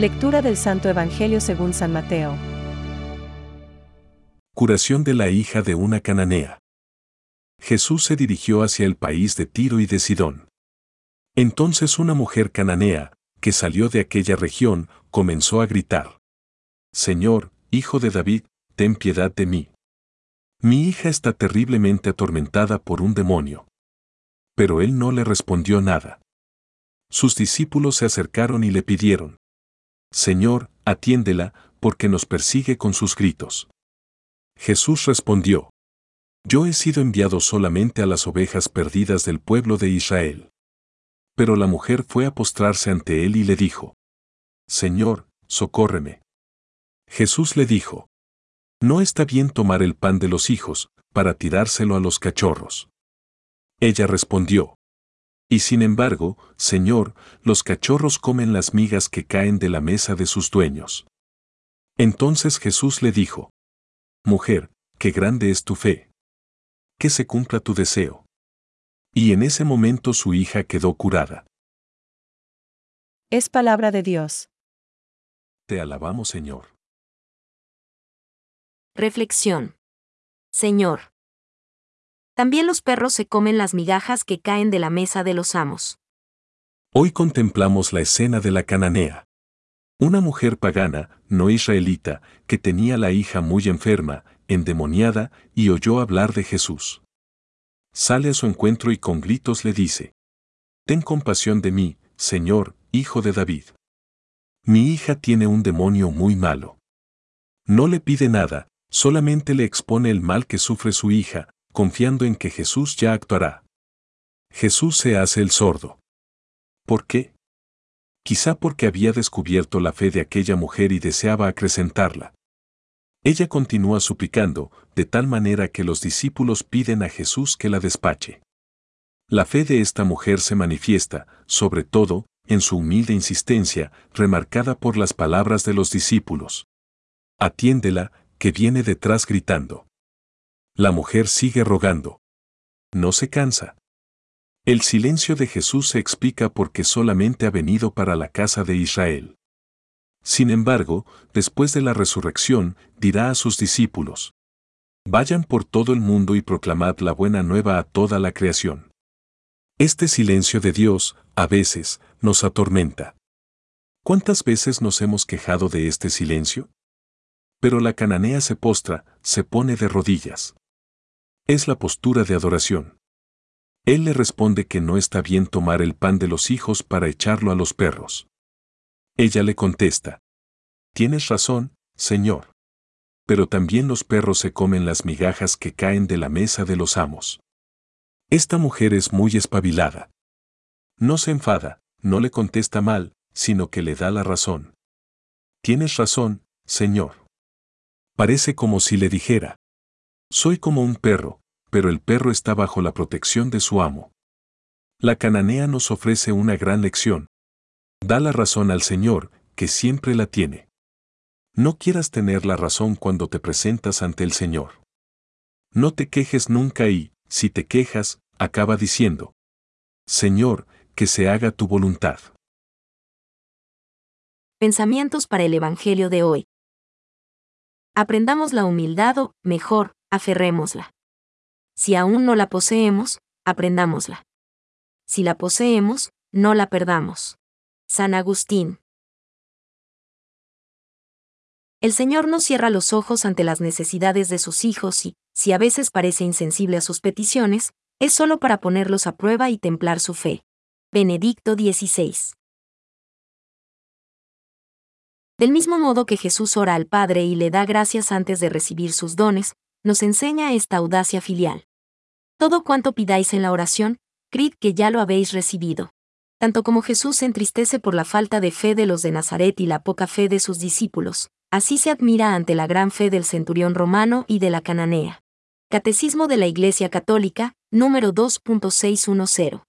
Lectura del Santo Evangelio según San Mateo. Curación de la hija de una cananea. Jesús se dirigió hacia el país de Tiro y de Sidón. Entonces una mujer cananea, que salió de aquella región, comenzó a gritar. Señor, hijo de David, ten piedad de mí. Mi hija está terriblemente atormentada por un demonio. Pero él no le respondió nada. Sus discípulos se acercaron y le pidieron. Señor, atiéndela, porque nos persigue con sus gritos. Jesús respondió. Yo he sido enviado solamente a las ovejas perdidas del pueblo de Israel. Pero la mujer fue a postrarse ante él y le dijo. Señor, socórreme. Jesús le dijo. No está bien tomar el pan de los hijos, para tirárselo a los cachorros. Ella respondió. Y sin embargo, Señor, los cachorros comen las migas que caen de la mesa de sus dueños. Entonces Jesús le dijo. Mujer, qué grande es tu fe. Que se cumpla tu deseo. Y en ese momento su hija quedó curada. Es palabra de Dios. Te alabamos, Señor. Reflexión. Señor. También los perros se comen las migajas que caen de la mesa de los amos. Hoy contemplamos la escena de la cananea. Una mujer pagana, no israelita, que tenía la hija muy enferma, endemoniada, y oyó hablar de Jesús. Sale a su encuentro y con gritos le dice, Ten compasión de mí, Señor, hijo de David. Mi hija tiene un demonio muy malo. No le pide nada, solamente le expone el mal que sufre su hija, confiando en que Jesús ya actuará. Jesús se hace el sordo. ¿Por qué? Quizá porque había descubierto la fe de aquella mujer y deseaba acrecentarla. Ella continúa suplicando, de tal manera que los discípulos piden a Jesús que la despache. La fe de esta mujer se manifiesta, sobre todo, en su humilde insistencia, remarcada por las palabras de los discípulos. Atiéndela, que viene detrás gritando. La mujer sigue rogando. No se cansa. El silencio de Jesús se explica porque solamente ha venido para la casa de Israel. Sin embargo, después de la resurrección, dirá a sus discípulos, Vayan por todo el mundo y proclamad la buena nueva a toda la creación. Este silencio de Dios, a veces, nos atormenta. ¿Cuántas veces nos hemos quejado de este silencio? Pero la cananea se postra, se pone de rodillas. Es la postura de adoración. Él le responde que no está bien tomar el pan de los hijos para echarlo a los perros. Ella le contesta. Tienes razón, Señor. Pero también los perros se comen las migajas que caen de la mesa de los amos. Esta mujer es muy espabilada. No se enfada, no le contesta mal, sino que le da la razón. Tienes razón, Señor. Parece como si le dijera, soy como un perro, pero el perro está bajo la protección de su amo. La cananea nos ofrece una gran lección. Da la razón al Señor, que siempre la tiene. No quieras tener la razón cuando te presentas ante el Señor. No te quejes nunca y, si te quejas, acaba diciendo, Señor, que se haga tu voluntad. Pensamientos para el Evangelio de hoy. Aprendamos la humildad o, mejor, aferrémosla. Si aún no la poseemos, aprendámosla. Si la poseemos, no la perdamos. San Agustín. El Señor no cierra los ojos ante las necesidades de sus hijos y, si a veces parece insensible a sus peticiones, es solo para ponerlos a prueba y templar su fe. Benedicto XVI. Del mismo modo que Jesús ora al Padre y le da gracias antes de recibir sus dones, nos enseña esta audacia filial. Todo cuanto pidáis en la oración, creed que ya lo habéis recibido. Tanto como Jesús se entristece por la falta de fe de los de Nazaret y la poca fe de sus discípulos, así se admira ante la gran fe del centurión romano y de la cananea. Catecismo de la Iglesia Católica, número 2.610.